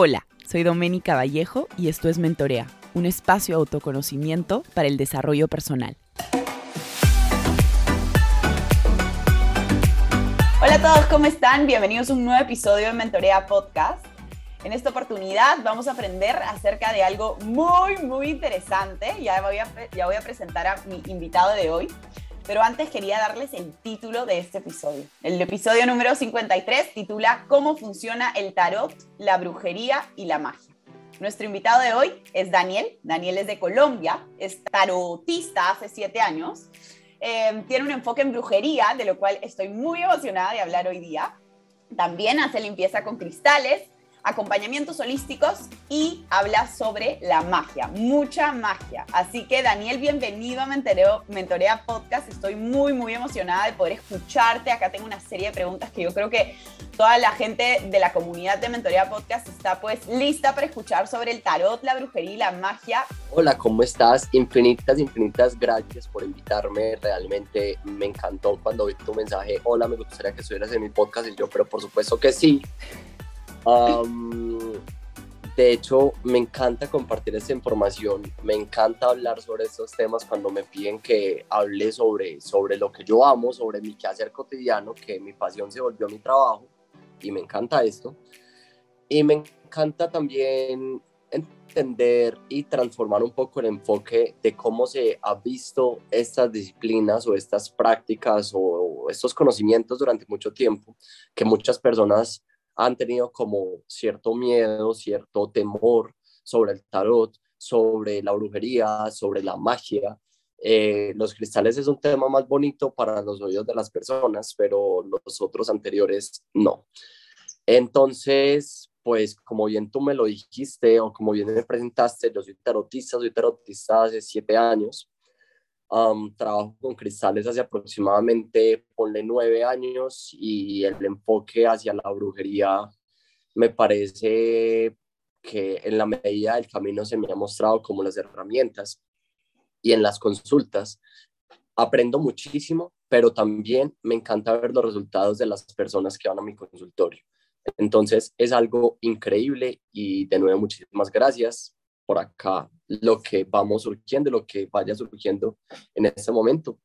Hola, soy Doménica Vallejo y esto es Mentorea, un espacio de autoconocimiento para el desarrollo personal. Hola a todos, ¿cómo están? Bienvenidos a un nuevo episodio de Mentorea Podcast. En esta oportunidad vamos a aprender acerca de algo muy, muy interesante. Ya voy a, ya voy a presentar a mi invitado de hoy. Pero antes quería darles el título de este episodio. El episodio número 53 titula ¿Cómo funciona el tarot, la brujería y la magia? Nuestro invitado de hoy es Daniel. Daniel es de Colombia, es tarotista hace siete años. Eh, tiene un enfoque en brujería, de lo cual estoy muy emocionada de hablar hoy día. También hace limpieza con cristales acompañamientos holísticos y habla sobre la magia, mucha magia. Así que Daniel, bienvenido a Mentorea Podcast. Estoy muy, muy emocionada de poder escucharte. Acá tengo una serie de preguntas que yo creo que toda la gente de la comunidad de Mentorea Podcast está pues lista para escuchar sobre el tarot, la brujería y la magia. Hola, ¿cómo estás? Infinitas, infinitas gracias por invitarme. Realmente me encantó cuando vi tu mensaje. Hola, me gustaría que estuvieras en mi podcast y yo, pero por supuesto que sí de hecho, me encanta compartir esta información, me encanta hablar sobre estos temas cuando me piden que hable sobre, sobre lo que yo amo, sobre mi quehacer cotidiano, que mi pasión se volvió mi trabajo y me encanta esto. Y me encanta también entender y transformar un poco el enfoque de cómo se ha visto estas disciplinas o estas prácticas o estos conocimientos durante mucho tiempo que muchas personas han tenido como cierto miedo, cierto temor sobre el tarot, sobre la brujería, sobre la magia. Eh, los cristales es un tema más bonito para los oídos de las personas, pero los otros anteriores no. Entonces, pues como bien tú me lo dijiste o como bien me presentaste, yo soy tarotista, soy tarotista hace siete años trabajo con cristales hace aproximadamente, ponle nueve años y el enfoque hacia la brujería me parece que en la medida del camino se me ha mostrado como las herramientas y en las consultas aprendo muchísimo, pero también me encanta ver los resultados de las personas que van a mi consultorio. Entonces es algo increíble y de nuevo muchísimas gracias por acá lo que vamos surgiendo, lo que vaya surgiendo en este momento.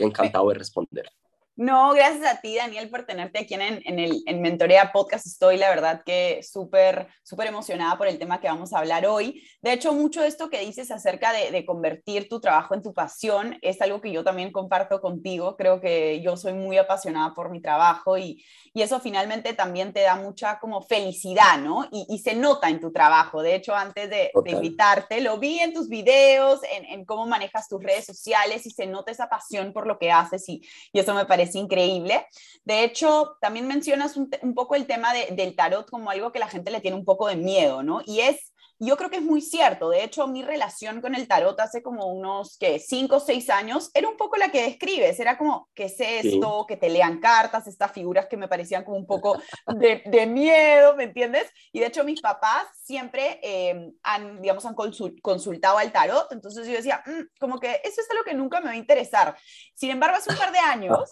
Encantado de responder. No, gracias a ti, Daniel, por tenerte aquí en, en el en Mentorea Podcast. Estoy, la verdad, que súper, súper emocionada por el tema que vamos a hablar hoy. De hecho, mucho de esto que dices acerca de, de, convertir tu trabajo en tu pasión es algo que yo también comparto contigo. Creo que yo soy muy apasionada por mi trabajo y, y eso finalmente también te da mucha como felicidad, ¿no? Y, y se nota en tu trabajo. De hecho, antes de, de invitarte, lo vi en tus videos, en, en, cómo manejas tus redes sociales y se nota esa pasión por lo que haces y, y eso me parece es increíble. De hecho, también mencionas un, poco el tema del tarot como algo que la gente le tiene un poco de miedo, ¿no? Y es yo creo que es muy cierto. De hecho, mi relación con el tarot hace como unos, que Cinco o seis años, era un poco la que describes. Era como, ¿qué es esto? Que te lean cartas, estas figuras que me parecían como un poco de, miedo, ¿me entiendes? Y de hecho, mis papás siempre em, han, digamos, han consultado al tarot. Entonces yo decía, mm, como que eso es algo que nunca me va a interesar. Sin embargo, hace un par de años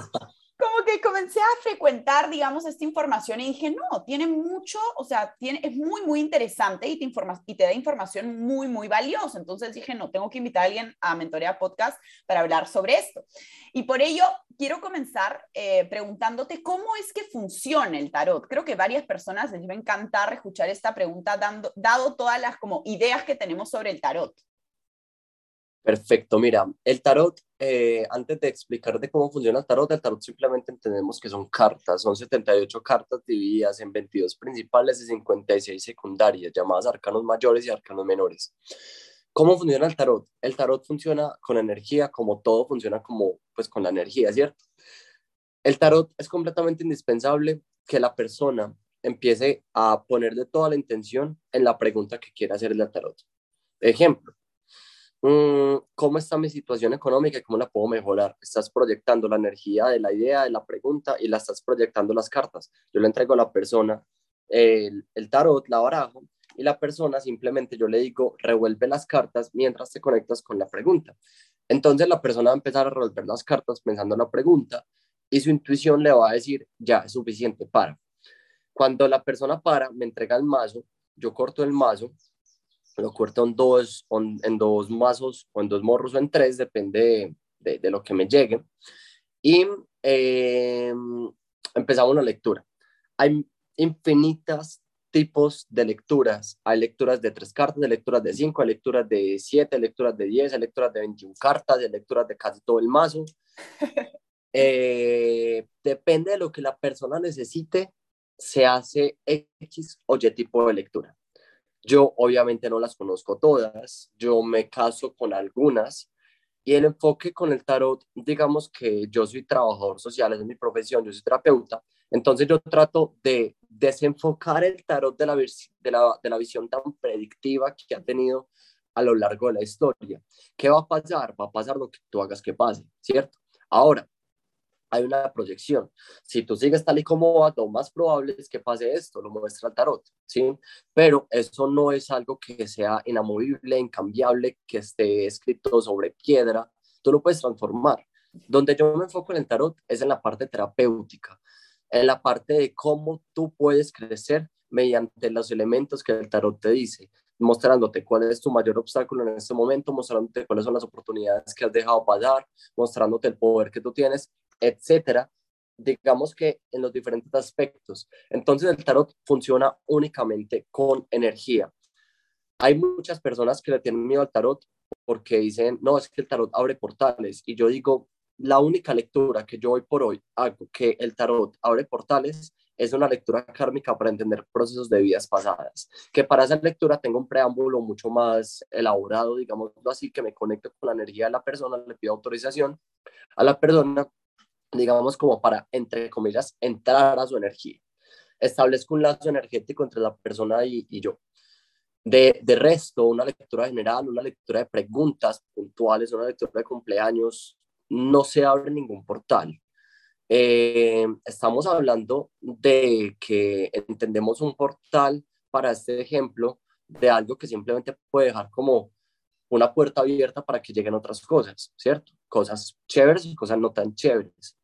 como que comencé a frecuentar, digamos, esta información y dije, no, tiene mucho, o sea, tiene, es muy, muy interesante y te, informa, y te da información muy, muy valiosa. Entonces dije, no, tengo que invitar a alguien a Mentorea Podcast para hablar sobre esto. Y por ello, quiero comenzar eh, preguntándote cómo es que funciona el tarot. Creo que varias personas les va a encantar escuchar esta pregunta, dando, dado todas las como ideas que tenemos sobre el tarot. Perfecto, mira, el tarot, eh, antes de explicarte cómo funciona el tarot, el tarot simplemente entendemos que son cartas, son 78 cartas divididas en 22 principales y 56 secundarias, llamadas arcanos mayores y arcanos menores. ¿Cómo funciona el tarot? El tarot funciona con energía, como todo funciona como, pues, con la energía, ¿cierto? El tarot es completamente indispensable que la persona empiece a ponerle toda la intención en la pregunta que quiere hacerle al tarot. Ejemplo, ¿cómo está mi situación económica y cómo la puedo mejorar? Estás proyectando la energía de la idea, de la pregunta y la estás proyectando las cartas. Yo le entrego a la persona el, el tarot, la baraja, y la persona simplemente yo le digo, revuelve las cartas mientras te conectas con la pregunta. Entonces la persona va a empezar a revolver las cartas pensando en la pregunta y su intuición le va a decir, ya es suficiente, para. Cuando la persona para, me entrega el mazo, yo corto el mazo, lo corto en dos, en dos mazos o en dos morros o en tres, depende de, de, lo que me llegue. Y eh, empezamos la lectura. Hay infinitas tipos de lecturas. Hay lecturas de tres cartas, hay lecturas de cinco, hay lecturas de siete, hay lecturas de diez, hay lecturas de 21 cartas, hay lecturas de casi todo el mazo. Eh, depende de lo que la persona necesite, se hace X o Y tipo de lectura. Yo obviamente no las conozco todas, yo me caso con algunas y el enfoque con el tarot, digamos que yo soy trabajador social, es mi profesión, yo soy terapeuta, entonces yo trato de desenfocar el tarot de la, de la, visión tan predictiva que ha tenido a lo largo de la historia. ¿Qué va a pasar? Va a pasar lo que tú hagas que pase, ¿cierto? Ahora, hay una proyección. Si tú sigues tal y como va, lo más probable es que pase esto, lo muestra el tarot, ¿sí? Pero eso no es algo que sea inamovible, incambiable, que esté escrito sobre piedra. Tú lo puedes transformar. Donde yo me enfoco en el tarot es en la parte terapéutica, en la parte de cómo tú puedes crecer mediante los elementos que el tarot te dice, mostrándote cuál es tu mayor obstáculo en este momento, mostrándote cuáles son las oportunidades que has dejado pasar, mostrándote el poder que tú tienes etcétera, digamos que en los diferentes aspectos. Entonces el tarot funciona únicamente con energía. Hay muchas personas que le tienen miedo al tarot porque dicen, no, es que el tarot abre portales. Y yo digo, la única lectura que yo hoy por hoy hago que el tarot abre portales es una lectura kármica para entender procesos de vidas pasadas, que para esa lectura tengo un preámbulo mucho más elaborado, digamos así, que me conecto con la energía de la persona, le pido autorización a la persona digamos, como para, entre comillas, entrar a su energía. Establezco un lazo energético entre la persona y, yo. De, de, resto, una lectura general, una lectura de preguntas puntuales, una lectura de cumpleaños, no se abre ningún portal. Eh, estamos hablando de que entendemos un portal para este ejemplo de algo que simplemente puede dejar como una puerta abierta para que lleguen otras cosas, ¿cierto? Cosas chéveres y cosas no tan chéveres.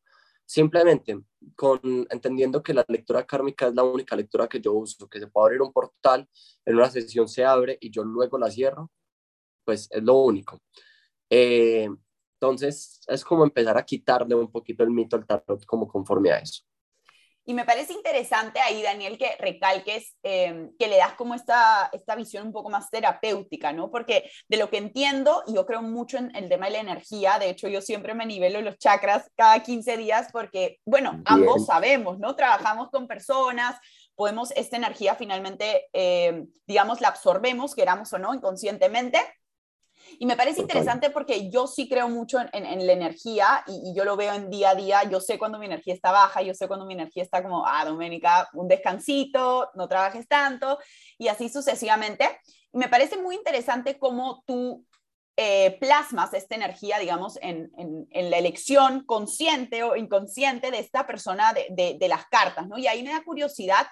Simplemente con entendiendo que la lectura kármica es la única lectura que yo uso, que se puede abrir un portal, en una sesión se abre y yo luego la cierro, pues es lo único. Eh, entonces es como empezar a quitarle un poquito el mito al tarot como conforme a eso. Y me parece interesante ahí, Daniel, que recalques em, que le das como esta, esta visión un poco más terapéutica, ¿no? Porque de lo que entiendo, yo creo mucho en el tema de la energía, de hecho yo siempre me nivelo los chakras cada 15 días porque, bueno, ambos sabemos, ¿no? Trabajamos con personas, podemos, esta energía finalmente, em, digamos, la absorbemos, queramos o no, inconscientemente, y me parece interesante porque yo sí creo mucho en, la energía y, yo lo veo en día a día. Yo sé cuando mi energía está baja, yo sé cuando mi energía está como, ah, Doménica, un descansito, no trabajes tanto y así sucesivamente. Y me parece muy interesante cómo tú eh, plasmas esta energía, digamos, en, en, la elección consciente o inconsciente de esta persona de, de, de las cartas, ¿no? Y ahí me da curiosidad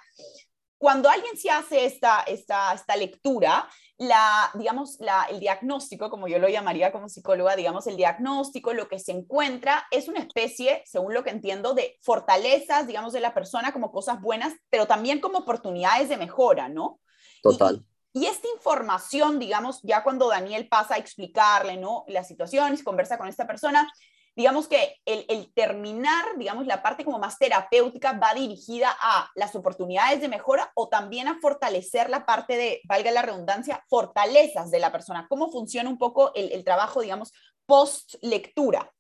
cuando alguien se hace esta, esta, esta lectura, la, digamos, la, el diagnóstico, como yo lo llamaría como psicóloga, digamos, el diagnóstico, lo que se encuentra es una especie, según lo que entiendo, de fortalezas, digamos, de la persona como cosas buenas, pero también como oportunidades de mejora, ¿no? Total. Y, y esta información, digamos, ya cuando Daniel pasa a explicarle, ¿no? La situación y conversa con esta persona, digamos que el, terminar, digamos, la parte como más terapéutica va dirigida a las oportunidades de mejora o también a fortalecer la parte de, valga la redundancia, fortalezas de la persona. ¿Cómo funciona un poco el, el trabajo, digamos, post lectura?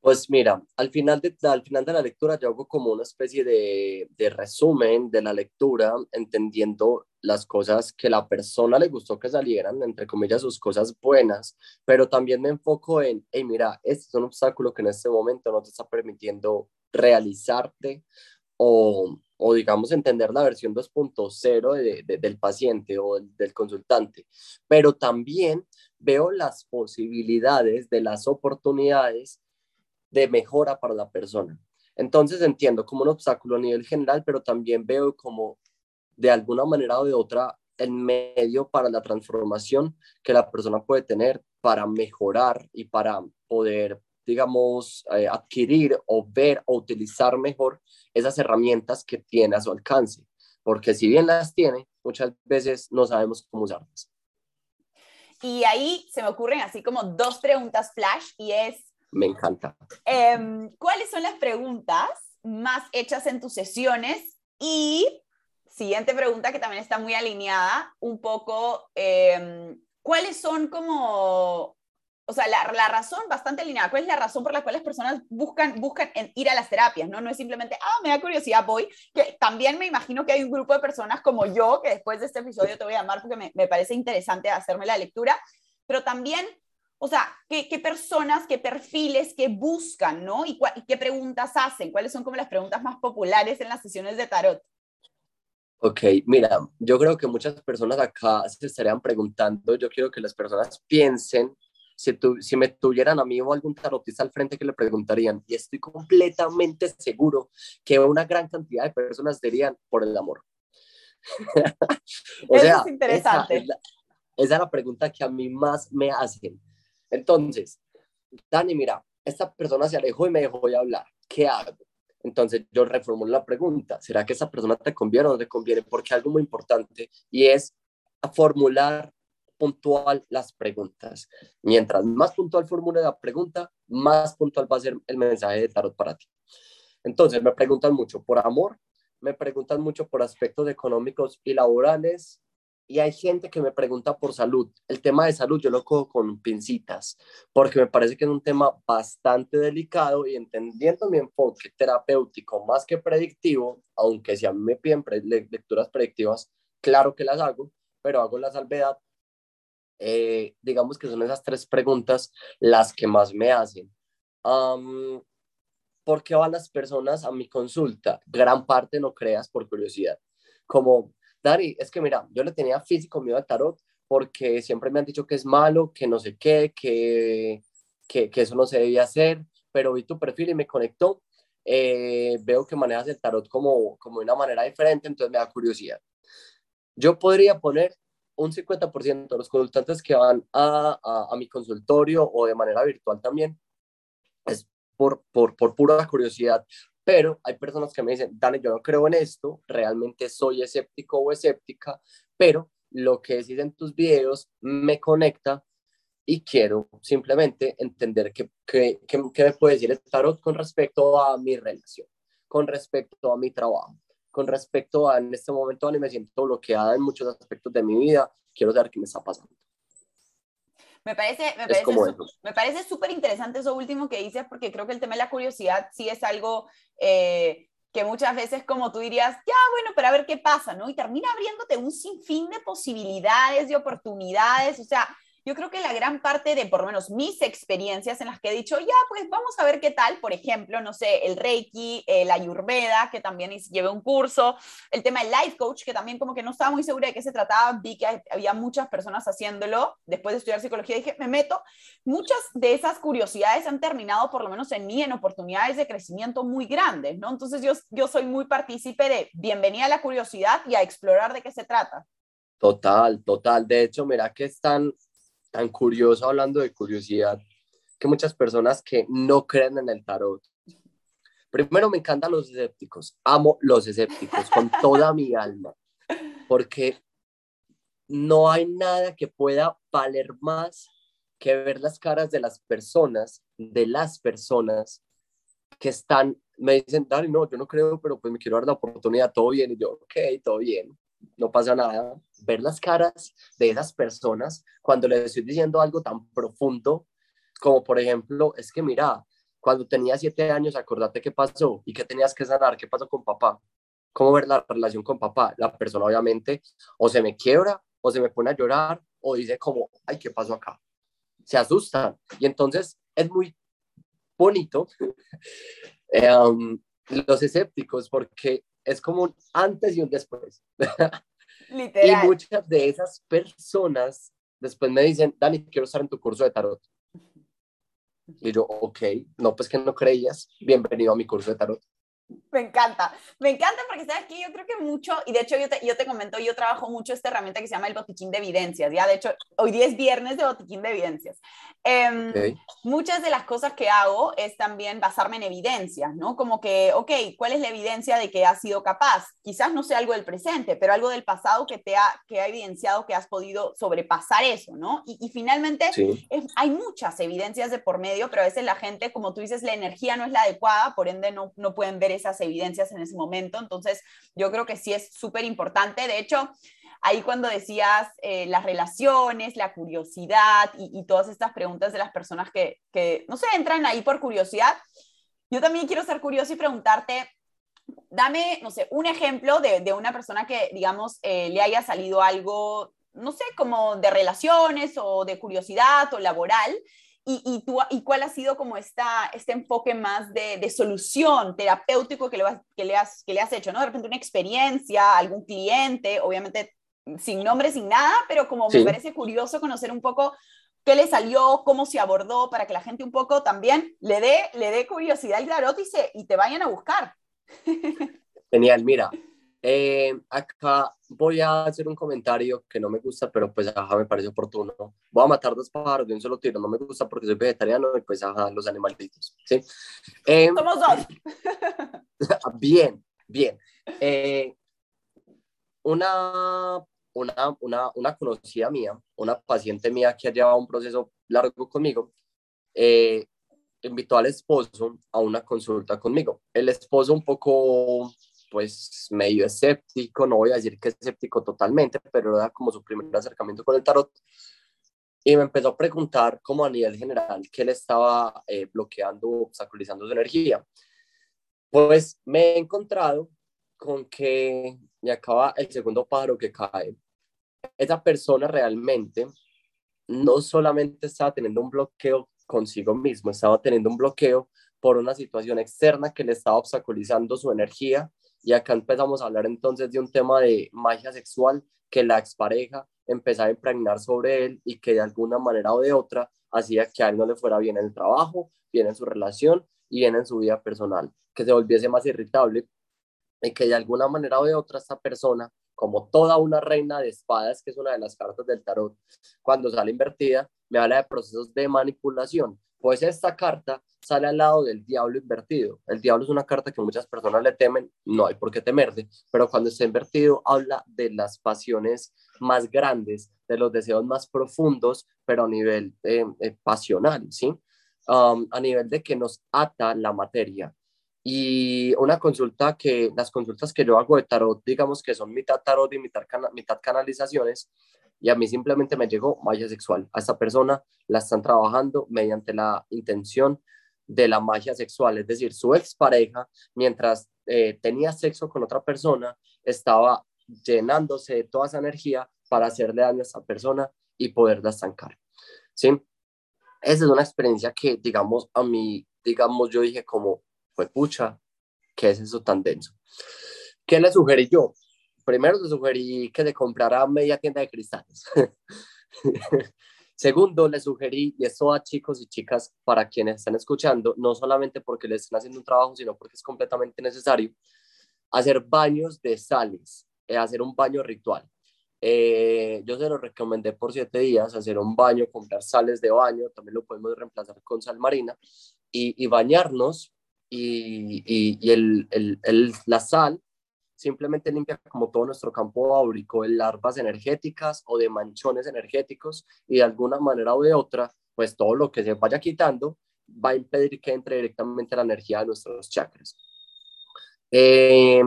Pues mira, al final, de, al final de la lectura yo hago como una especie de, de, resumen de la lectura, entendiendo las cosas que la persona le gustó que salieran, entre comillas, sus cosas buenas, pero también me enfoco en, hey, mira, este es un obstáculo que en este momento no te está permitiendo realizarte o, o digamos, entender la versión 2.0 de, de, del paciente o del, del consultante, pero también veo las posibilidades de las oportunidades de mejora para la persona. Entonces entiendo como un obstáculo a nivel general, pero también veo como de alguna manera o de otra el medio para la transformación que la persona puede tener para mejorar y para poder, digamos, eh, adquirir o ver o utilizar mejor esas herramientas que tiene a su alcance. porque si bien las tiene, muchas veces no sabemos cómo usarlas. Y ahí se me ocurren así como dos preguntas flash y es... Me encanta. Em, ¿Cuáles son las preguntas más hechas en tus sesiones? Y siguiente pregunta que también está muy alineada, un poco, em, ¿cuáles son como o sea, la, la, razón bastante alineada. ¿Cuál es la razón por la cual las personas buscan, buscan ir a las terapias? ¿no? no es simplemente, ah, me da curiosidad, voy. Que también me imagino que hay un grupo de personas como yo, que después de este episodio te voy a llamar porque me, me parece interesante hacerme la lectura, pero también, o sea, ¿qué, qué personas, qué perfiles, qué buscan, ¿no? Y, y qué preguntas hacen. ¿Cuáles son como las preguntas más populares en las sesiones de tarot? Ok, mira, yo creo que muchas personas acá se estarían preguntando, yo quiero que las personas piensen si, si me tuvieran a mí o algún tarotista al frente que le preguntarían, y estoy completamente seguro que una gran cantidad de personas dirían por el amor. o Eso sea, es interesante. Esa es, la, pregunta que a mí más me hacen. Entonces, Dani, mira, esta persona se alejó y me dejó de hablar. ¿Qué hago? Entonces yo reformulo la pregunta, ¿será que esa persona te conviene o no te conviene? Porque algo muy importante y es formular puntual las preguntas. Mientras más puntual formule la pregunta, más puntual va a ser el mensaje de tarot para ti. Entonces, me preguntan mucho por amor, me preguntan mucho por aspectos económicos y laborales, y hay gente que me pregunta por salud. El tema de salud yo lo cojo con pincitas, porque me parece que es un tema bastante delicado y entendiendo mi enfoque terapéutico más que predictivo, aunque si a mí me piden lecturas predictivas, claro que las hago, pero hago la salvedad eh, digamos que son esas tres preguntas las que más me hacen. ¿Por qué van las personas a mi consulta? Gran parte no creas por curiosidad. Como, Dari, es que mira, yo le tenía físico miedo al tarot porque siempre me han dicho que es malo, que no sé qué, que, que, eso no se debía hacer, pero vi tu perfil y me conectó. Eh, veo que manejas el tarot como, como de una manera diferente, entonces me da curiosidad. Yo podría poner un 50% de los consultantes que van a, a, mi consultorio o de manera virtual también es por, por, por pura curiosidad. Pero hay personas que me dicen, Dani, yo no creo en esto, realmente soy escéptico o escéptica, pero lo que decís en tus videos me conecta y quiero simplemente entender qué, qué, qué, me puede decir el tarot con respecto a mi relación, con respecto a mi trabajo, con respecto a en este momento Dani, me siento bloqueada en muchos aspectos de mi vida, quiero saber qué me está pasando. Me parece, me parece, me parece súper interesante eso último que dices, porque creo que el tema de la curiosidad sí es algo eh, que muchas veces como tú dirías, ya bueno, pero a ver qué pasa, ¿no? Y termina abriéndote un sinfín de posibilidades, de oportunidades, o sea, yo creo que la gran parte de, por lo menos, mis experiencias en las que he dicho, ya, pues vamos a ver qué tal, por ejemplo, no sé, el Reiki, eh, la Ayurveda, que también llevé un curso, el tema del Life Coach, que también como que no estaba muy segura de qué se trataba, vi que había muchas personas haciéndolo, después de estudiar psicología dije, me meto, muchas de esas curiosidades han terminado, por lo menos en mí, en oportunidades de crecimiento muy grandes, ¿no? Entonces yo, yo soy muy partícipe de bienvenida a la curiosidad y a explorar de qué se trata. Total, total. De hecho, mira que están tan curioso hablando de curiosidad que muchas personas que no creen en el tarot. Primero me encantan los escépticos, amo los escépticos con toda mi alma, porque no hay nada que pueda valer más que ver las caras de las personas, de las personas que están, me dicen, Dani, no, yo no creo, pero pues me quiero dar la oportunidad, todo bien, y yo, ok, todo bien, no pasa nada, ver las caras de esas personas cuando les estoy diciendo algo tan profundo como por ejemplo, es que mira, cuando tenía siete años, acordate qué pasó y qué tenías que sanar, qué pasó con papá, cómo ver la relación con papá. La persona obviamente o se me quiebra o se me pone a llorar o dice como, ay, ¿qué pasó acá? Se asustan. Y entonces es muy bonito um, los escépticos porque es como un antes y un después. Literal. Y muchas de esas personas después me dicen, Dani, quiero estar en tu curso de tarot. Y yo, ok, no, pues que no creías, bienvenido a mi curso de tarot. Me encanta, me encanta porque sabes que yo creo que mucho, y de hecho yo te, yo te comento, yo trabajo mucho esta herramienta que se llama el botiquín de evidencias, ya de hecho hoy día es viernes de botiquín de evidencias. Em, muchas de las cosas que hago es también basarme en evidencias, ¿no? Como que, ok, ¿cuál es la evidencia de que has sido capaz? Quizás no sea algo del presente, pero algo del pasado que te ha, que ha evidenciado que has podido sobrepasar eso, ¿no? Y, y finalmente hay muchas evidencias de por medio, pero a veces la gente, como tú dices, la energía no es la adecuada, por ende no, no pueden ver esas evidencias en ese momento. Entonces, yo creo que sí es súper importante. De hecho, ahí cuando decías eh, las relaciones, la curiosidad y, todas estas preguntas de las personas que, que, no sé, entran ahí por curiosidad, yo también quiero ser curioso y preguntarte, dame, no sé, un ejemplo de, de una persona que, digamos, eh, le haya salido algo, no sé, como de relaciones o de curiosidad o laboral y, tú, ¿Y cuál ha sido como esta, este enfoque más de, de solución terapéutico que le, que, le has, que le has hecho? ¿no? De repente una experiencia, algún cliente, obviamente sin nombre, sin nada, pero como me parece curioso conocer un poco qué le salió, cómo se abordó, para que la gente un poco también le dé, le dé curiosidad al tarot y, se, y te vayan a buscar. Genial, mira, eh, acá voy a hacer un comentario que no me gusta, pero pues ajá, me parece oportuno. Voy a matar dos pájaros de un solo tiro. No me gusta porque soy vegetariano y pues ajá, los animalitos. ¿sí? Eh, Somos dos. bien, bien. Eh, una, una, una, una, conocida mía, una paciente mía que ha llevado un proceso largo conmigo, invitó al esposo a una consulta conmigo. El esposo un poco pues medio escéptico, no voy a decir que escéptico totalmente, pero era como su primer acercamiento con el tarot. Y me empezó a preguntar como a nivel general qué le estaba eh, bloqueando, obstaculizando su energía. Pues me he encontrado con que me acaba el segundo pájaro que cae. Esa persona realmente no solamente estaba teniendo un bloqueo consigo mismo, estaba teniendo un bloqueo por una situación externa que le estaba obstaculizando su energía y acá empezamos a hablar entonces de un tema de magia sexual que la expareja empezaba a impregnar sobre él y que de alguna manera o de otra hacía que a él no le fuera bien en el trabajo, bien en su relación y bien en su vida personal, que se volviese más irritable y que de alguna manera o de otra esta persona, como toda una reina de espadas, que es una de las cartas del tarot, cuando sale invertida, me habla de procesos de manipulación. Pues esta carta sale al lado del diablo invertido. El diablo es una carta que muchas personas le temen, no hay por qué temerle, pero cuando está invertido habla de las pasiones más grandes, de los deseos más profundos, pero a nivel eh, eh, pasional, ¿sí? Um, a nivel de que nos ata la materia. Y una consulta que, las consultas que yo hago de tarot, digamos que son mitad tarot y mitad, mitad canalizaciones, y a mí simplemente me llegó magia sexual. A esta persona la están trabajando mediante la intención de la magia sexual, es decir, su expareja, mientras eh, tenía sexo con otra persona, estaba llenándose de toda esa energía para hacerle daño a esa persona y poderla estancar. ¿sí? Esa es una experiencia que, digamos, a mí, digamos, yo dije como, fue pucha, ¿qué es eso tan denso? ¿Qué le sugerí yo? Primero le sugerí que le comprara media tienda de cristales. Segundo, le sugerí, y esto a chicos y chicas para quienes están escuchando, no solamente porque les están haciendo un trabajo, sino porque es completamente necesario, hacer baños de sales, eh, hacer un baño ritual. Eh, yo se lo recomendé por siete días, hacer un baño, comprar sales de baño, también lo podemos reemplazar con sal marina, y, bañarnos y, y, el, el, el, la sal simplemente limpia como todo nuestro campo áurico de larvas energéticas o de manchones energéticos y de alguna manera o de otra, pues todo lo que se vaya quitando va a impedir que entre directamente la energía de nuestros chakras. Eh,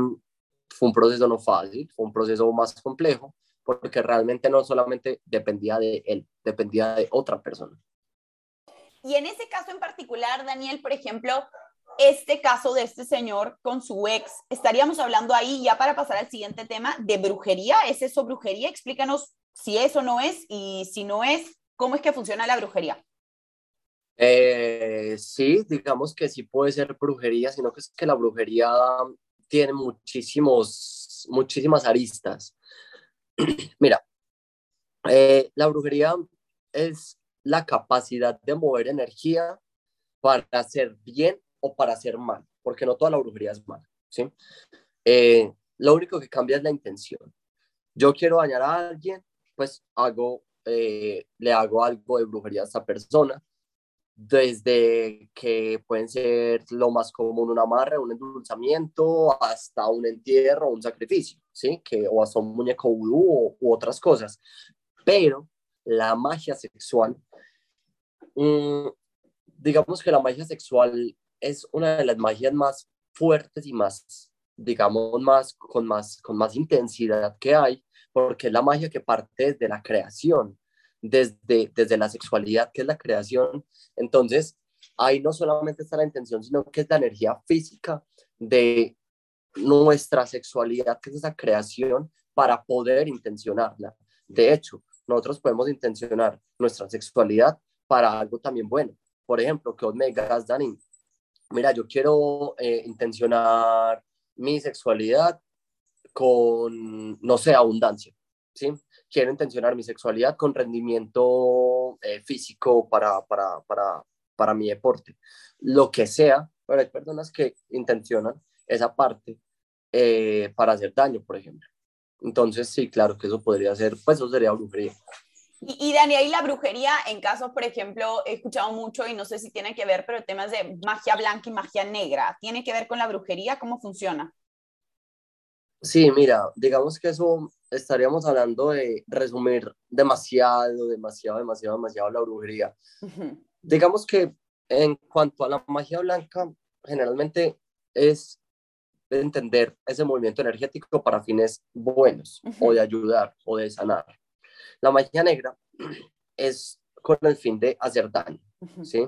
fue un proceso no fácil, fue un proceso más complejo, porque realmente no solamente dependía de él, dependía de otra persona. Y en ese caso en particular, Daniel, por ejemplo, este caso de este señor con su ex, estaríamos hablando ahí ya para pasar al siguiente tema de brujería. ¿Es eso brujería? Explícanos si eso no es y si no es, ¿cómo es que funciona la brujería? Eh, sí, digamos que sí puede ser brujería, sino que es que la brujería tiene muchísimos, muchísimas aristas. Mira, eh, la brujería es la capacidad de mover energía para hacer bien o para hacer mal, porque no toda la brujería es mala. ¿sí? Eh, lo único que cambia es la intención. Yo quiero dañar a alguien, pues hago, eh, le hago algo de brujería a esa persona, desde que pueden ser lo más común una amarre, un endulzamiento, hasta un entierro, un sacrificio, ¿sí? Que, o hasta un muñeco vudú u otras cosas. Pero la magia sexual, mm, digamos que la magia sexual es una de las magias más fuertes y más, digamos, más con más, con más intensidad que hay, porque es la magia que parte desde la creación, desde, desde la sexualidad, que es la creación. Entonces, ahí no solamente está la intención, sino que es la energía física de nuestra sexualidad, que es esa creación, para poder intencionarla. De hecho, nosotros podemos intencionar nuestra sexualidad para algo también bueno. Por ejemplo, que vos me digas, Dani, mira, yo quiero eh, intencionar mi sexualidad con, no sé, abundancia, ¿sí? Quiero intencionar mi sexualidad con rendimiento eh, físico para, para, para, para mi deporte. Lo que sea, pero hay personas que intencionan esa parte eh, para hacer daño, por ejemplo. Entonces, sí, claro que eso podría ser, pues eso sería brujería. Y, y Dani, ahí la brujería, en casos, por ejemplo, he escuchado mucho y no sé si tiene que ver, pero temas de magia blanca y magia negra, ¿tiene que ver con la brujería? ¿Cómo funciona? Sí, mira, digamos que eso estaríamos hablando de resumir demasiado, demasiado, demasiado, demasiado la brujería. Digamos que en cuanto a la magia blanca, generalmente es entender ese movimiento energético para fines buenos o de ayudar o de sanar. La magia negra es con el fin de hacer daño, ¿sí?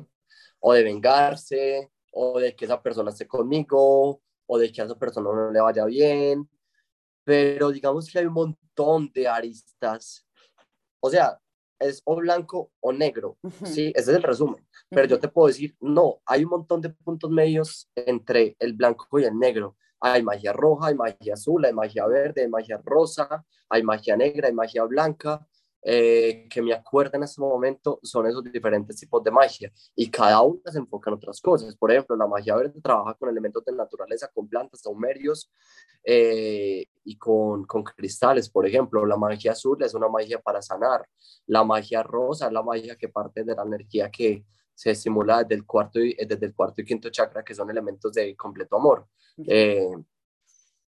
O de vengarse, o de que esa persona esté conmigo, o de que a esa persona no le vaya bien. Pero digamos que hay un montón de aristas. O sea, es o blanco o negro, ¿sí? Ese es el resumen. Pero yo te puedo decir, no, hay un montón de puntos medios entre el blanco y el negro. Hay magia roja, hay magia azul, hay magia verde, hay magia rosa, hay magia negra, hay magia blanca. Eh, que me acuerdo en este momento son esos diferentes tipos de magia y cada una se enfoca en otras cosas. Por ejemplo, la magia verde trabaja con elementos de naturaleza, con plantas, saumerios eh, y con, con, cristales. Por ejemplo, la magia azul es una magia para sanar. La magia rosa es la magia que parte de la energía que se estimula desde el cuarto y, desde el cuarto y quinto chakra, que son elementos de completo amor. Eh,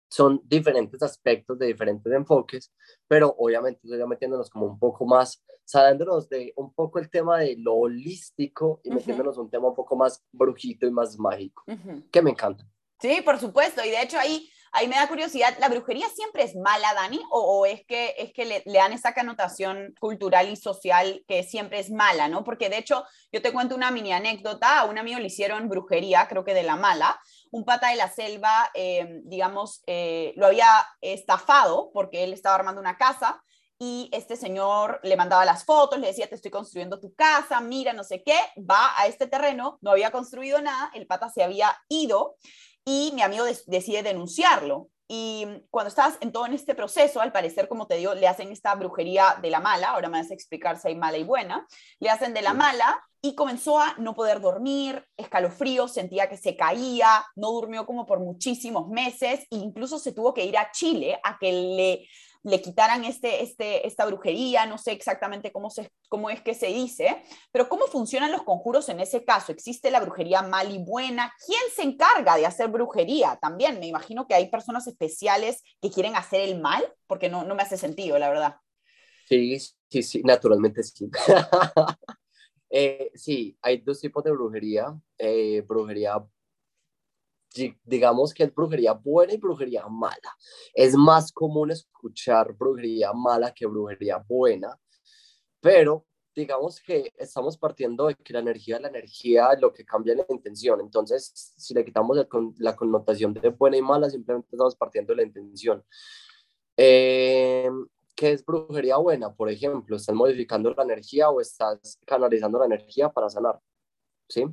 son diferentes aspectos de diferentes enfoques, pero obviamente estoy metiéndonos como un poco más, saliéndonos de un poco el tema de lo holístico y metiéndonos un tema un poco más brujito y más mágico, que me encanta. Sí, por supuesto, y de hecho ahí, ahí me da curiosidad, ¿la brujería siempre es mala, Dani? ¿O, es que, es que le, le, dan esa connotación cultural y social que siempre es mala, ¿no? Porque de hecho, yo te cuento una mini anécdota, a un amigo le hicieron brujería, creo que de la mala, un pata de la selva, eh, digamos, eh, lo había estafado porque él estaba armando una casa y este señor le mandaba las fotos, le decía, te estoy construyendo tu casa, mira, no sé qué, va a este terreno, no había construido nada, el pata se había ido y mi amigo decide denunciarlo. Y cuando estás en todo en este proceso, al parecer, como te digo, le hacen esta brujería de la mala, ahora me vas a explicar si hay mala y buena, le hacen de la mala y comenzó a no poder dormir, escalofríos, sentía que se caía, no durmió como por muchísimos meses e incluso se tuvo que ir a Chile a que le, le quitaran este, este, esta brujería, no sé exactamente cómo, se, cómo es que se dice, pero cómo funcionan los conjuros en ese caso. ¿Existe la brujería mal y buena? ¿Quién se encarga de hacer brujería? También me imagino que hay personas especiales que quieren hacer el mal, porque no, no me hace sentido, la verdad. Sí, sí, sí, naturalmente sí. Eh, sí, hay dos tipos de brujería. Eh, brujería, digamos que es brujería buena y brujería mala. Es más común escuchar brujería mala que brujería buena, pero digamos que estamos partiendo de que la energía es la energía, lo que cambia la intención. Entonces, si le quitamos la connotación de buena y mala, simplemente estamos partiendo de la intención. Eh, ¿Qué es brujería buena? Por ejemplo, estás modificando la energía o estás canalizando la energía para sanar. ¿Sí?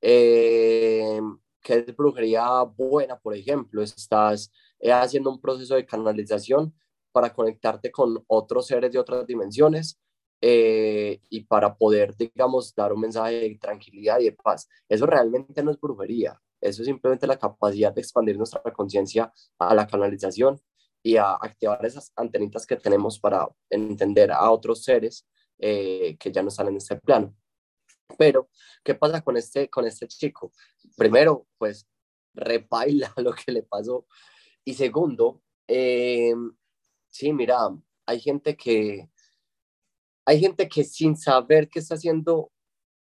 Eh, ¿Qué es brujería buena? Por ejemplo, estás eh, haciendo un proceso de canalización para conectarte con otros seres de otras dimensiones eh, y para poder, digamos, dar un mensaje de tranquilidad y de paz. Eso realmente no es brujería. Eso es simplemente la capacidad de expandir nuestra conciencia a la canalización y a activar esas antenitas que tenemos para entender a otros seres eh, que ya no están en este plano. Pero, ¿qué pasa con este, con este chico? Primero, pues, repaila lo que le pasó. Y segundo, eh, sí, mira, hay gente que, hay gente que sin saber que está haciendo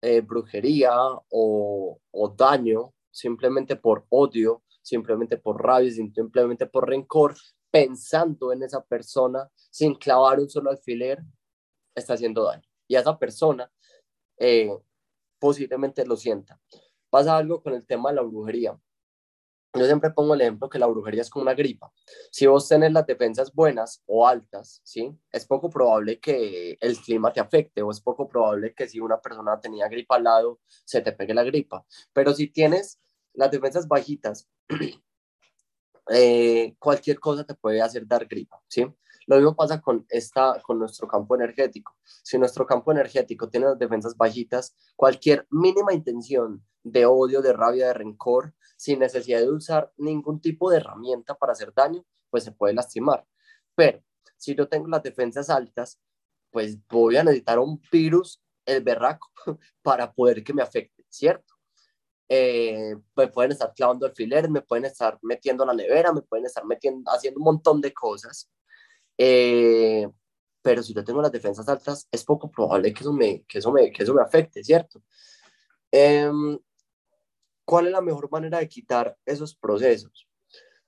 eh, brujería o, o daño, simplemente por odio, simplemente por rabia, simplemente por rencor, pensando en esa persona sin clavar un solo alfiler, está haciendo daño. Y a esa persona eh, posiblemente lo sienta. Pasa algo con el tema de la brujería. Yo siempre pongo el ejemplo que la brujería es como una gripa. Si vos tenés las defensas buenas o altas, ¿sí? Es poco probable que el clima te afecte o es poco probable que si una persona tenía gripa al lado, se te pegue la gripa. Pero si tienes las defensas bajitas, eh, cualquier cosa te puede hacer dar gripa, ¿sí? Lo mismo pasa con, esta, con nuestro campo energético. Si nuestro campo energético tiene las defensas bajitas, cualquier mínima intención de odio, de rabia, de rencor, sin necesidad de usar ningún tipo de herramienta para hacer daño, pues se puede lastimar. Pero si yo tengo las defensas altas, pues voy a necesitar un virus, el berraco, para poder que me afecte, ¿cierto? Eh, me pueden estar clavando alfileres, me pueden estar metiendo la nevera, me pueden estar metiendo, haciendo un montón de cosas eh, pero si yo tengo las defensas altas, es poco probable que eso me, que eso me, que eso me afecte, ¿cierto? Em, ¿Cuál es la mejor manera de quitar esos procesos?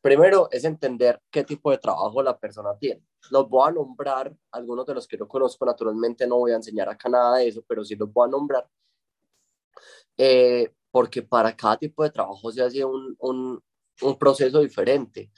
Primero es entender qué tipo de trabajo la persona tiene. Los voy a nombrar, algunos de los que yo conozco, naturalmente no voy a enseñar acá nada de eso, pero sí los voy a nombrar, eh, porque para cada tipo de trabajo se hace un, un, un proceso diferente.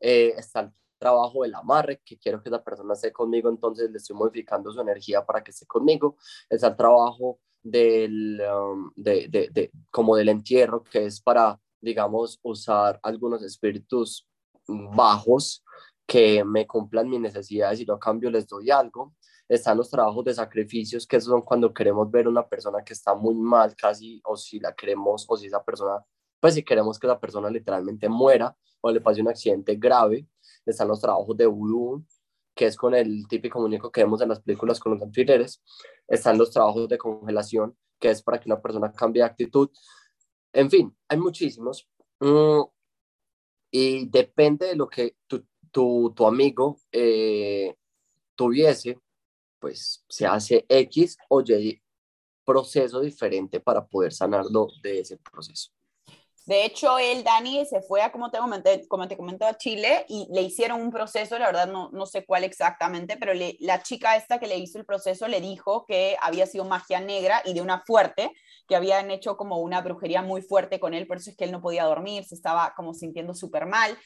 Eh, está trabajo del amarre, que quiero que esa persona esté conmigo, entonces le estoy modificando su energía para que esté conmigo. Es el trabajo del, um, de, de, de, como del entierro, que es para, digamos, usar algunos espíritus bajos que me cumplan mis necesidades y yo a cambio les doy algo. Están los trabajos de sacrificios, que son cuando queremos ver una persona que está muy mal, casi, o si la queremos, o si esa persona, pues si queremos que esa persona literalmente muera o le pase un accidente grave, están los trabajos de vudú, que es con el típico muñeco que vemos en las películas con los alfileres, están los trabajos de congelación, que es para que una persona cambie de actitud. En fin, hay muchísimos. Mm, y depende de lo que tu, tu, tu amigo eh, tuviese, pues se hace X o Y proceso diferente para poder sanarlo de ese proceso. De hecho, él, Dani, se fue a, como te comenté, como te a Chile y le hicieron un proceso, la verdad no, no sé cuál exactamente, pero la chica esta que le hizo el proceso le dijo que había sido magia negra y de una fuerte, que habían hecho como una brujería muy fuerte con él, por eso es que él no podía dormir, se estaba como sintiendo súper mal.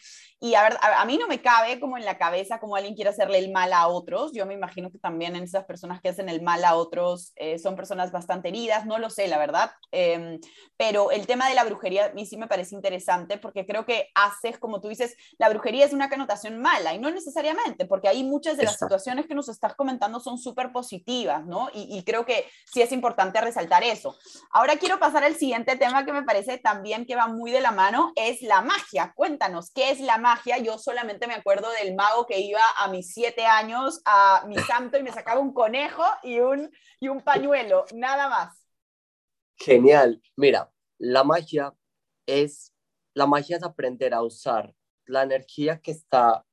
Y a ver, a, mí no me cabe como en la cabeza como alguien quiere hacerle el mal a otros. Yo me imagino que también en esas personas que hacen el mal a otros eh, son personas bastante heridas, no lo sé, la verdad. Em, pero el tema de la brujería a mí sí me parece interesante porque creo que haces, como tú dices, la brujería es una connotación mala y no necesariamente, porque ahí muchas de las situaciones que nos estás comentando son súper positivas, ¿no? Y, y creo que sí es importante resaltar eso. Ahora quiero pasar al siguiente tema que me parece también que va muy de la mano, es la magia. Cuéntanos, ¿qué es la magia? Yo solamente me acuerdo del mago que iba a mis siete años a mi santo y me sacaba un conejo y un, y un pañuelo, nada más. Genial. Mira, la magia es, la magia es aprender a usar la energía que está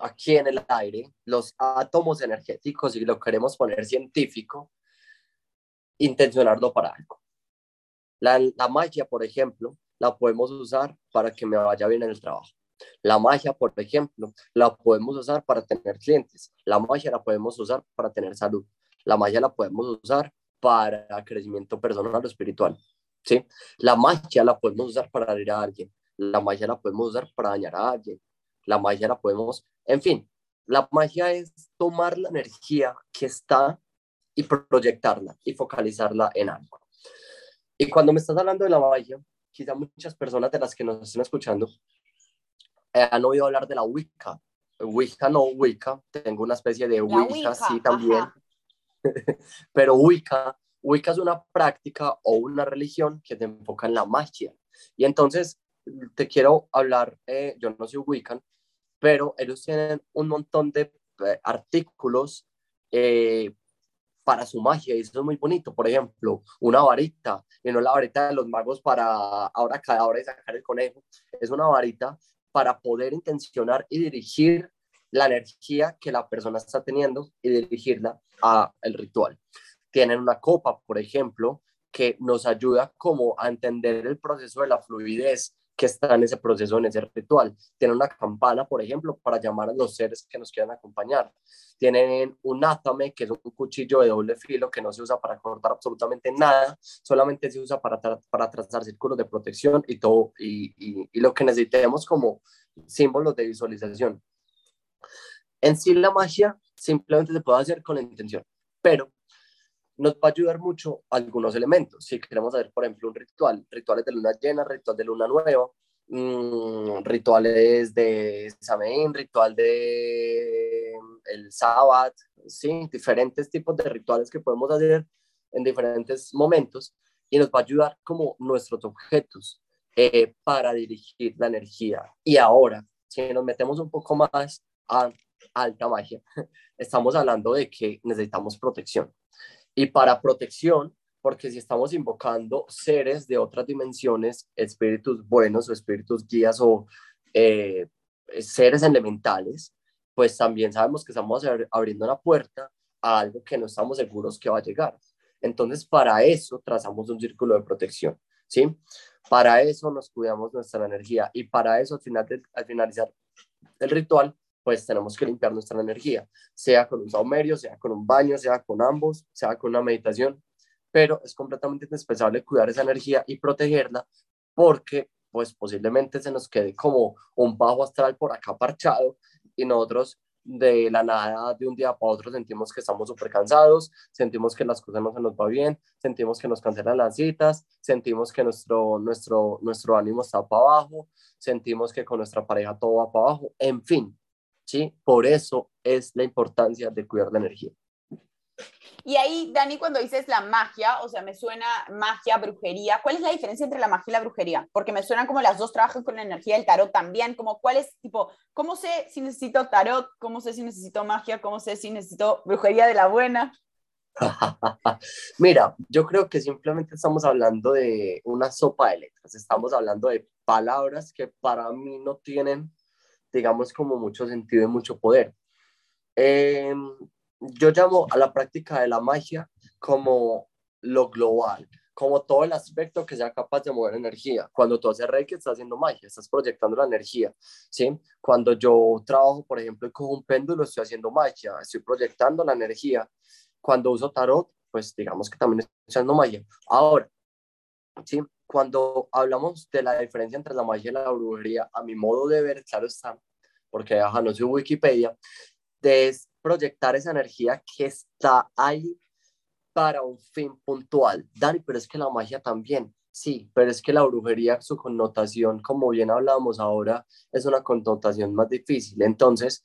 aquí en el aire, los átomos energéticos, y lo queremos poner científico, intencionarlo para algo. La, la magia, por ejemplo, la podemos usar para que me vaya bien en el trabajo. La magia, por ejemplo, la podemos usar para tener clientes. La magia la podemos usar para tener salud. La magia la podemos usar para crecimiento personal o espiritual. ¿sí? La magia la podemos usar para herir a alguien. La magia la podemos usar para dañar a alguien. La magia la podemos, en fin, la magia es tomar la energía que está y proyectarla y focalizarla en algo. Y cuando me estás hablando de la magia, quizá muchas personas de las que nos estén escuchando han oído hablar de la Wicca. Wicca no Wicca, tengo una especie de Wicca, sí también. Pero Wicca, Wicca es una práctica o una religión que se enfoca en la magia. Y entonces te quiero hablar, eh, yo no soy Wiccan, pero ellos tienen un montón de eh, artículos eh, para su magia y eso es muy bonito. Por ejemplo, una varita, y no la varita de los magos para ahora cada hora y sacar el conejo, es una varita para poder intencionar y dirigir la energía que la persona está teniendo y dirigirla a el ritual. Tienen una copa, por ejemplo, que nos ayuda como a entender el proceso de la fluidez que está en ese proceso, en ese ritual. Tienen una campana, por ejemplo, para llamar a los seres que nos quieran acompañar. Tienen un átame, que es un cuchillo de doble filo que no se usa para cortar absolutamente nada, solamente se usa para, para trazar círculos de protección y todo, y, y, y lo que necesitemos como símbolos de visualización. En sí, la magia simplemente se puede hacer con la intención, pero nos va a ayudar mucho algunos elementos. Si queremos hacer, por ejemplo, un ritual, rituales de luna llena, ritual de luna nueva, mmm, rituales de Samhain, ritual de el sábado, sí, diferentes tipos de rituales que podemos hacer en diferentes momentos y nos va a ayudar como nuestros objetos eh, para dirigir la energía. Y ahora, si nos metemos un poco más a alta magia, estamos hablando de que necesitamos protección. Y para protección, porque si estamos invocando seres de otras dimensiones, espíritus buenos o espíritus guías o eh, seres elementales, pues también sabemos que estamos abriendo una puerta a algo que no estamos seguros que va a llegar. Entonces, para eso trazamos un círculo de protección, ¿sí? Para eso nos cuidamos nuestra energía y para eso al, final al finalizar el ritual pues tenemos que limpiar nuestra energía, sea con un saumerio, sea con un baño, sea con ambos, sea con una meditación, pero es completamente indispensable cuidar esa energía y protegerla porque pues posiblemente se nos quede como un bajo astral por acá parchado y nosotros de la nada, de un día para otro, sentimos que estamos súper cansados, sentimos que las cosas no se nos va bien, sentimos que nos cancelan las citas, sentimos que nuestro, nuestro, nuestro ánimo está para abajo, sentimos que con nuestra pareja todo va para abajo, en fin, ¿sí? Por eso es la importancia de cuidar la energía. Y ahí, Dani, cuando dices la magia, o sea, me suena magia, brujería, ¿cuál es la diferencia entre la magia y la brujería? Porque me suenan como las dos trabajan con la energía del tarot también, como cuál es, tipo, ¿cómo sé si necesito tarot? ¿Cómo sé si necesito magia? ¿Cómo sé si necesito brujería de la buena? Mira, yo creo que simplemente estamos hablando de una sopa de letras, estamos hablando de palabras que para mí no tienen digamos, como mucho sentido y mucho poder. Em, yo llamo a la práctica de la magia como lo global, como todo el aspecto que sea capaz de mover energía. Cuando tú haces Reiki, estás haciendo magia, estás proyectando la energía, ¿sí? Cuando yo trabajo, por ejemplo, cojo un péndulo, estoy haciendo magia, estoy proyectando la energía. Cuando uso tarot, pues digamos que también estoy haciendo magia. Ahora, ¿sí? cuando hablamos de la diferencia entre la magia y la brujería, a mi modo de ver, claro está, porque ajá, no soy Wikipedia, de proyectar esa energía que está ahí para un fin puntual. Dani, pero es que la magia también, sí, pero es que la brujería, su connotación, como bien hablábamos ahora, es una connotación más difícil. Entonces,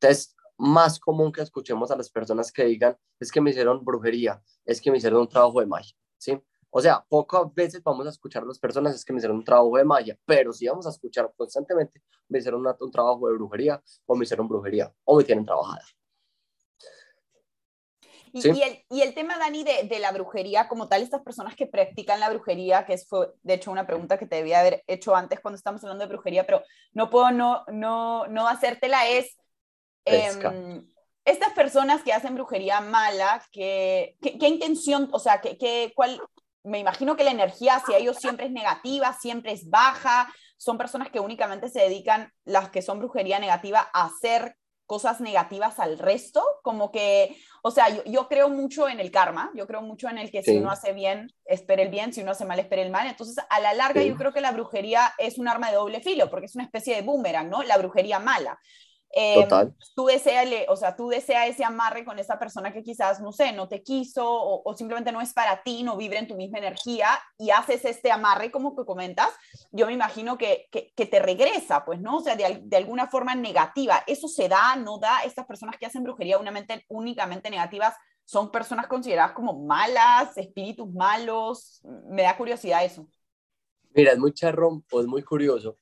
es más común que escuchemos a las personas que digan, es que me hicieron brujería, es que me hicieron un trabajo de magia, ¿sí? O sea, pocas veces vamos a escuchar a las personas es que me hicieron un trabajo de magia, pero si vamos a escuchar constantemente, me hicieron un trabajo de brujería o me hicieron brujería o me tienen trabajada. Y, el, y, el, tema, Dani, de, de, la brujería como tal, estas personas que practican la brujería, que fue de hecho una pregunta que te debía haber hecho antes cuando estamos hablando de brujería, pero no puedo no, no, no hacértela, es... Eh, estas personas que hacen brujería mala, ¿qué, qué, intención, o sea, qué, qué, cuál, me imagino que la energía hacia ellos siempre es negativa, siempre es baja, son personas que únicamente se dedican, las que son brujería negativa, a hacer cosas negativas al resto, como que, o sea, yo, creo mucho en el karma, yo creo mucho en el que si uno hace bien, espere el bien, si uno hace mal, espere el mal, entonces a la larga yo creo que la brujería es un arma de doble filo, porque es una especie de boomerang, ¿no? La brujería mala. Eh, Tú deseas, o sea, tú deseas ese amarre con esa persona que quizás, no sé, no te quiso o, simplemente no es para ti, no vibra en tu misma energía y haces este amarre como que comentas, yo me imagino que, que, te regresa, pues, ¿no? O sea, de, de, alguna forma negativa. ¿Eso se da, no da? Estas personas que hacen brujería únicamente, únicamente negativas son personas consideradas como malas, espíritus malos. Me da curiosidad eso. Mira, es muy charrón o es muy curioso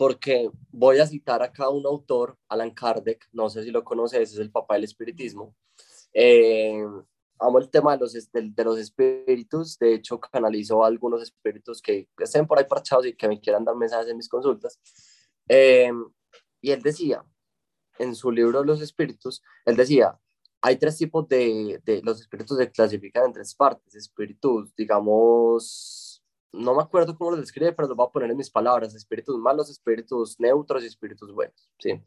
porque voy a citar acá un autor, Alan Kardec, no sé si lo conoces, es el papá del espiritismo. Eh, amo el tema de los, de, los espíritus, de hecho canalizo a algunos espíritus que estén por ahí parchados y que me quieran dar mensajes en mis consultas. Eh, y él decía, en su libro Los Espíritus, él decía, hay tres tipos de, de los espíritus se clasifican en tres partes, espíritus, digamos, no me acuerdo cómo lo describe, pero lo voy a poner en mis palabras, espíritus malos, espíritus neutros y espíritus buenos, ¿sí?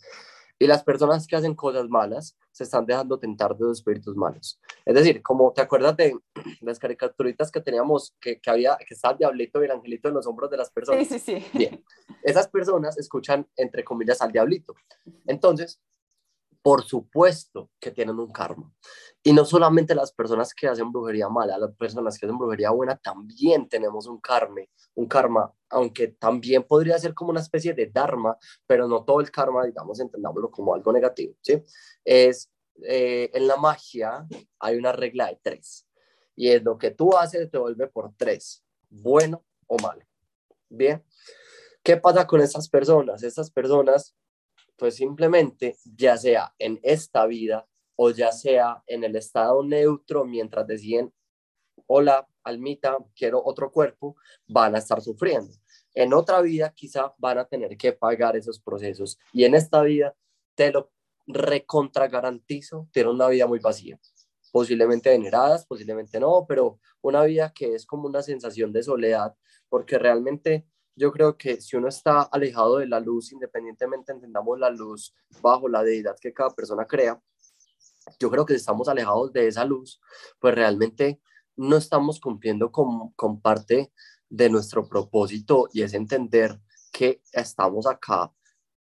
Y las personas que hacen cosas malas se están dejando tentar de los espíritus malos. Es decir, como te acuerdas de las caricaturitas que teníamos, que, que había, que estaba el diablito y el angelito en los hombros de las personas. Sí, sí, sí. Bien, esas personas escuchan, entre comillas, al diablito. Entonces, por supuesto que tienen un karma. Y no solamente las personas que hacen brujería mala, las personas que hacen brujería buena también tenemos un karma, un karma, aunque también podría ser como una especie de dharma, pero no todo el karma, digamos, entendámoslo como algo negativo, ¿sí? Es, eh, en la magia hay una regla de tres, y es lo que tú haces te vuelve por tres, bueno o malo. Bien, ¿qué pasa con esas personas? Estas personas pues simplemente, ya sea en esta vida o ya sea en el estado neutro, mientras deciden, hola, almita, quiero otro cuerpo, van a estar sufriendo. En otra vida quizá van a tener que pagar esos procesos y en esta vida te lo recontra garantizo, tiene una vida muy vacía, posiblemente veneradas, posiblemente no, pero una vida que es como una sensación de soledad, porque realmente yo creo que si uno está alejado de la luz, independientemente entendamos la luz bajo la deidad que cada persona crea, yo creo que si estamos alejados de esa luz, pues realmente no estamos cumpliendo con, con parte de nuestro propósito y es entender que estamos acá,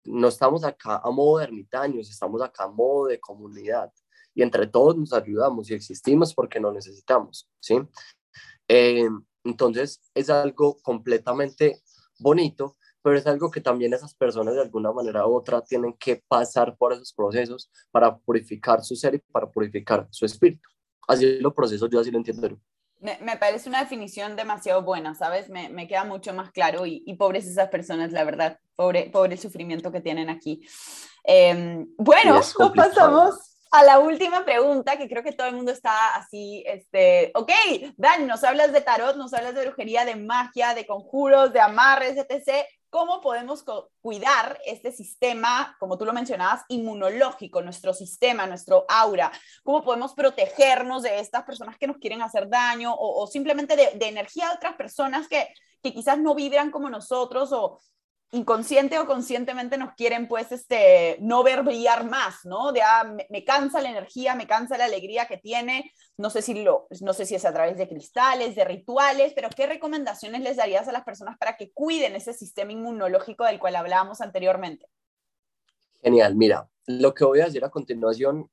no estamos acá a modo de ermitaños, estamos acá a modo de comunidad y entre todos nos ayudamos y existimos porque nos necesitamos, ¿sí? Eh, entonces es algo completamente bonito, pero es algo que también esas personas de alguna manera u otra tienen que pasar por esos procesos para purificar su ser y para purificar su espíritu. Así lo proceso, yo así lo entiendo. Me, me, parece una definición demasiado buena, ¿sabes? Me, me queda mucho más claro y, y, pobres esas personas, la verdad, pobre, pobre el sufrimiento que tienen aquí. Eh, bueno, nos pasamos a la última pregunta, que creo que todo el mundo está así, este, ok, Dani, nos hablas de tarot, nos hablas de brujería, de magia, de conjuros, de amarres, etc. ¿Cómo podemos cuidar este sistema, como tú lo mencionabas, inmunológico, nuestro sistema, nuestro aura? ¿Cómo podemos protegernos de estas personas que nos quieren hacer daño o, simplemente de, de, energía de otras personas que, que quizás no vibran como nosotros o, inconsciente o conscientemente nos quieren pues este no ver brillar más, ¿no? De ah, me, cansa la energía, me cansa la alegría que tiene, no sé si lo no sé si es a través de cristales, de rituales, pero ¿qué recomendaciones les darías a las personas para que cuiden ese sistema inmunológico del cual hablábamos anteriormente? Genial, mira, lo que voy a decir a continuación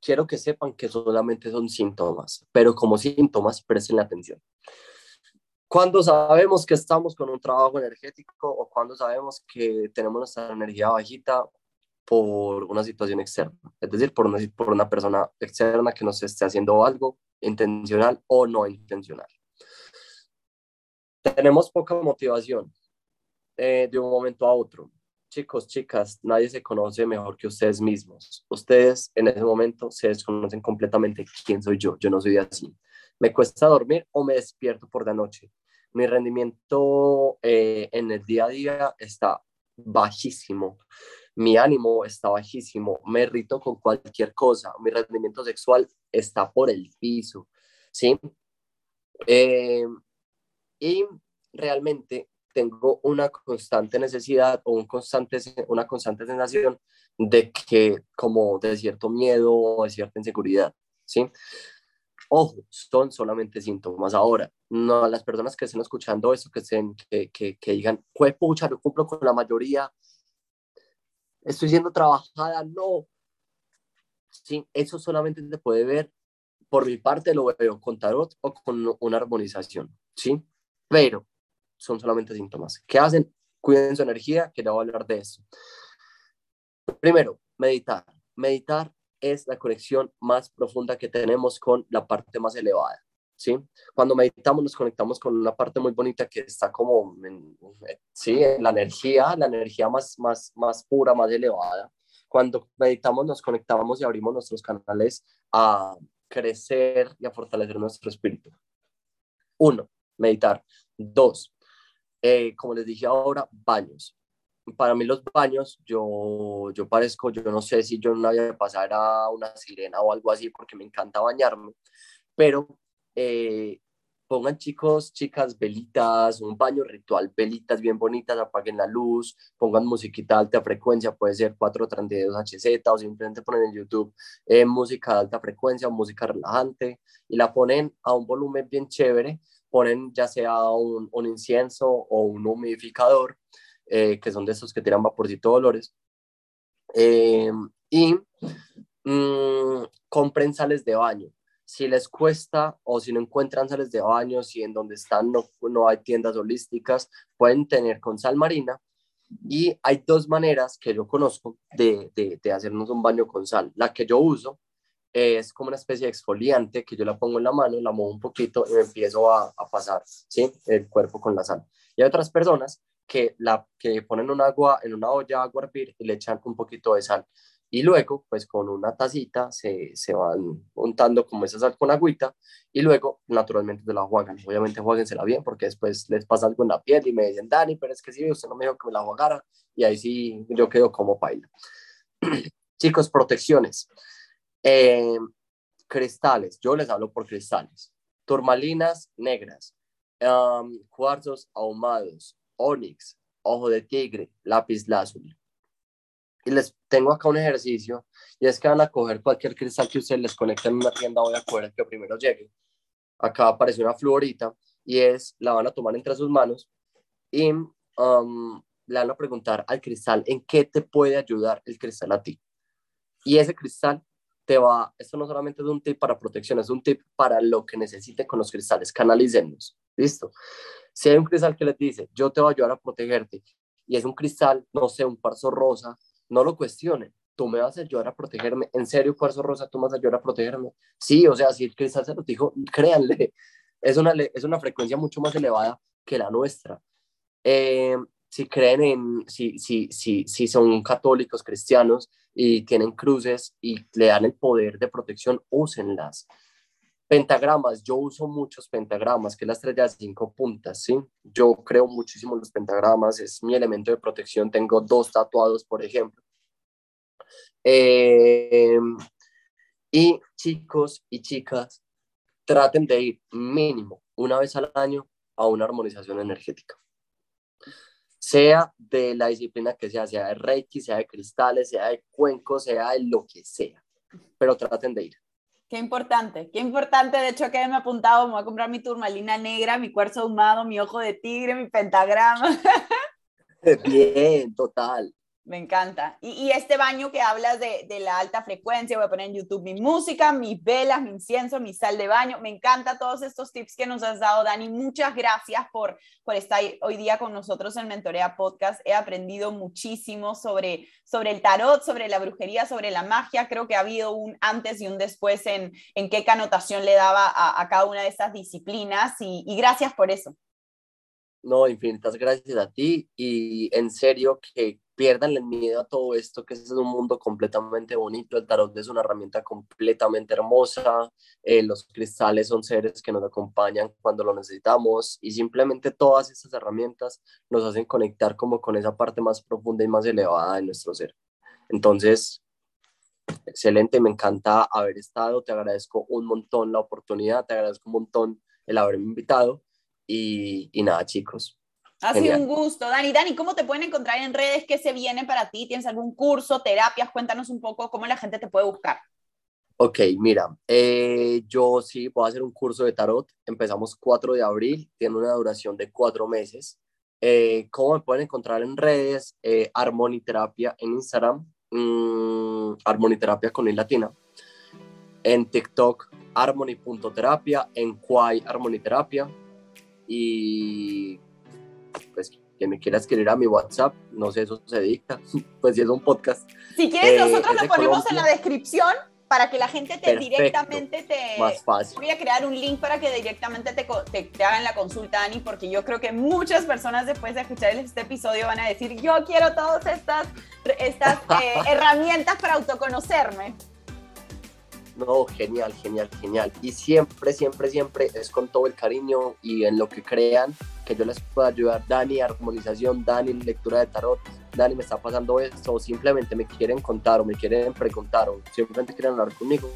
quiero que sepan que solamente son síntomas, pero como síntomas presten la atención cuando sabemos que estamos con un trabajo energético o cuando sabemos que tenemos nuestra energía bajita por una situación externa, es decir, por una, por una persona externa que nos esté haciendo algo intencional o no intencional. Tenemos poca motivación eh, de un momento a otro. Chicos, chicas, nadie se conoce mejor que ustedes mismos. Ustedes en ese momento se desconocen completamente quién soy yo. Yo no soy así. Me cuesta dormir o me despierto por la noche mi rendimiento eh, en el día a día está bajísimo, mi ánimo está bajísimo, me irrito con cualquier cosa, mi rendimiento sexual está por el piso, ¿sí? Eh, y realmente tengo una constante necesidad o un constante, una constante sensación de que como de cierto miedo o de cierta inseguridad, ¿sí? Ojo, son solamente síntomas. Ahora, no las personas que estén escuchando eso, que, estén, que, que, que digan, pucha, yo cumplo con la mayoría, estoy siendo trabajada, no. Sí, eso solamente se puede ver, por mi parte lo veo con tarot o con una armonización, ¿sí? Pero son solamente síntomas. ¿Qué hacen? Cuiden su energía, que le voy a hablar de eso. Primero, meditar. Meditar es la conexión más profunda que tenemos con la parte más elevada. ¿sí? Cuando meditamos nos conectamos con una parte muy bonita que está como, en, ¿sí? En la energía, la energía más, más, más pura, más elevada. Cuando meditamos nos conectamos y abrimos nuestros canales a crecer y a fortalecer nuestro espíritu. Uno, meditar. Dos, eh, como les dije ahora, baños. Para mí los baños, yo, yo parezco, yo no sé si yo no había pasar a una sirena o algo así porque me encanta bañarme, pero eh, pongan chicos, chicas, velitas, un baño ritual, velitas bien bonitas, apaguen la luz, pongan musiquita de alta frecuencia, puede ser 432 HZ o simplemente ponen en YouTube eh, música de alta frecuencia, música relajante y la ponen a un volumen bien chévere, ponen ya sea un, un incienso o un humidificador, eh, que son de esos que tiran vaporcito de olores, eh, y mmm, compren sales de baño si les cuesta o si no encuentran sales de baño, si en donde están no, no hay tiendas holísticas, pueden tener con sal marina. Y hay dos maneras que yo conozco de, de, de hacernos un baño con sal. La que yo uso es como una especie de exfoliante que yo la pongo en la mano, la muevo un poquito y me empiezo a, a pasar ¿sí? el cuerpo con la sal. Y hay otras personas que, la, que ponen un agua en una olla a hervir y le echan un poquito de sal y luego pues con una tacita se, se van untando como esa sal con agüita y luego naturalmente se la juegan. Obviamente jueguensela bien porque después les pasa algo en la piel y me dicen, Dani, pero es que sí, usted no me dijo que me la jugara y ahí sí yo quedo como paila. Chicos, protecciones. Eh, cristales, yo les hablo por cristales. Turmalinas negras, um, cuarzos ahumados, onix, ojo de tigre, lápiz lazuli y les tengo acá un ejercicio y es que van a coger cualquier cristal que ustedes les conecten en una tienda voy a coger el que primero llegue. Acá aparece una fluorita y es, la van a tomar entre sus manos y um, le van a preguntar al cristal en qué te puede ayudar el cristal a ti. Y ese cristal te va, esto no solamente es un tip para protección, es un tip para lo que necesiten con los cristales, canalicenlos, ¿listo? Si hay un cristal que les dice, yo te voy a ayudar a protegerte, y es un cristal, no sé, un cuarzo rosa, no lo cuestionen. Tú me vas a ayudar a protegerme. ¿En serio, Cuarzo Rosa, tú me vas a ayudar a protegerme? Sí, o sea, si el cristal se lo dijo, créanle, es una, es una frecuencia mucho más elevada que la nuestra. Eh, si creen en, si, si, si, si son católicos, cristianos y tienen cruces y le dan el poder de protección, úsenlas. Pentagramas, yo uso muchos pentagramas, que es la estrella de cinco puntas, ¿sí? Yo creo muchísimo en los pentagramas, es mi elemento de protección, tengo dos tatuados, por ejemplo. Eh, y chicos y chicas, traten de ir mínimo una vez al año a una armonización energética. Sea de la disciplina que sea, sea de Reiki, sea de cristales, sea de cuencos, sea de lo que sea, pero traten de ir. Qué importante, qué importante. De hecho, que me he apuntado, me voy a comprar mi turmalina negra, mi cuarzo ahumado, mi ojo de tigre, mi pentagrama. Bien, total. Me encanta. Y, este baño que hablas de, la alta frecuencia, voy a poner en YouTube mi música, mis velas, mi incienso, mi sal de baño. Me encanta todos estos tips que nos has dado, Dani. Muchas gracias por, por estar hoy día con nosotros en Mentorea Podcast. He aprendido muchísimo sobre, sobre el tarot, sobre la brujería, sobre la magia. Creo que ha habido un antes y un después en, en qué canotación le daba a, cada una de estas disciplinas y, y gracias por eso. No, infinitas gracias a ti y en serio que pierdan el miedo a todo esto, que es un mundo completamente bonito, el tarot es una herramienta completamente hermosa, eh, los cristales son seres que nos acompañan cuando lo necesitamos y simplemente todas estas herramientas nos hacen conectar como con esa parte más profunda y más elevada de nuestro ser. Entonces, excelente, me encanta haber estado, te agradezco un montón la oportunidad, te agradezco un montón el haberme invitado y, y nada, chicos, ha sido un gusto. Dani, Dani, ¿cómo te pueden encontrar en redes? ¿Qué se viene para ti? ¿Tienes algún curso, terapias? Cuéntanos un poco cómo la gente te puede buscar. Ok, mira, eh, yo sí puedo hacer un curso de tarot. Empezamos 4 de abril, tiene una duración de 4 meses. Eh, ¿Cómo me pueden encontrar en redes? Eh, Armoniterapia en Instagram, mmm, Armoniterapia con I latina. En TikTok, harmony.terapia, en Quai Armoniterapia. Y pues quien me quiera escribir a mi WhatsApp, no sé, eso se dicta, pues si es un podcast. Si quieres, nosotros eh, lo ponemos en la descripción para que la gente te directamente te... Más fácil. Voy a crear un link para que directamente te, te, hagan la consulta, Dani, porque yo creo que muchas personas después de escuchar este episodio van a decir, yo quiero todas estas, estas eh, herramientas para autoconocerme. No, genial, genial, genial. Y siempre, siempre, siempre es con todo el cariño y en lo que crean que yo les pueda ayudar. Dani, armonización, Dani, lectura de tarot, Dani, me está pasando esto, simplemente me quieren contar o me quieren preguntar o simplemente quieren hablar conmigo,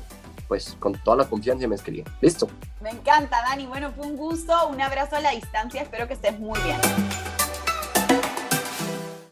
pues con toda la confianza me escriben. Listo. Me encanta, Dani. Bueno, fue un gusto, un abrazo a la distancia. Espero que estés muy bien.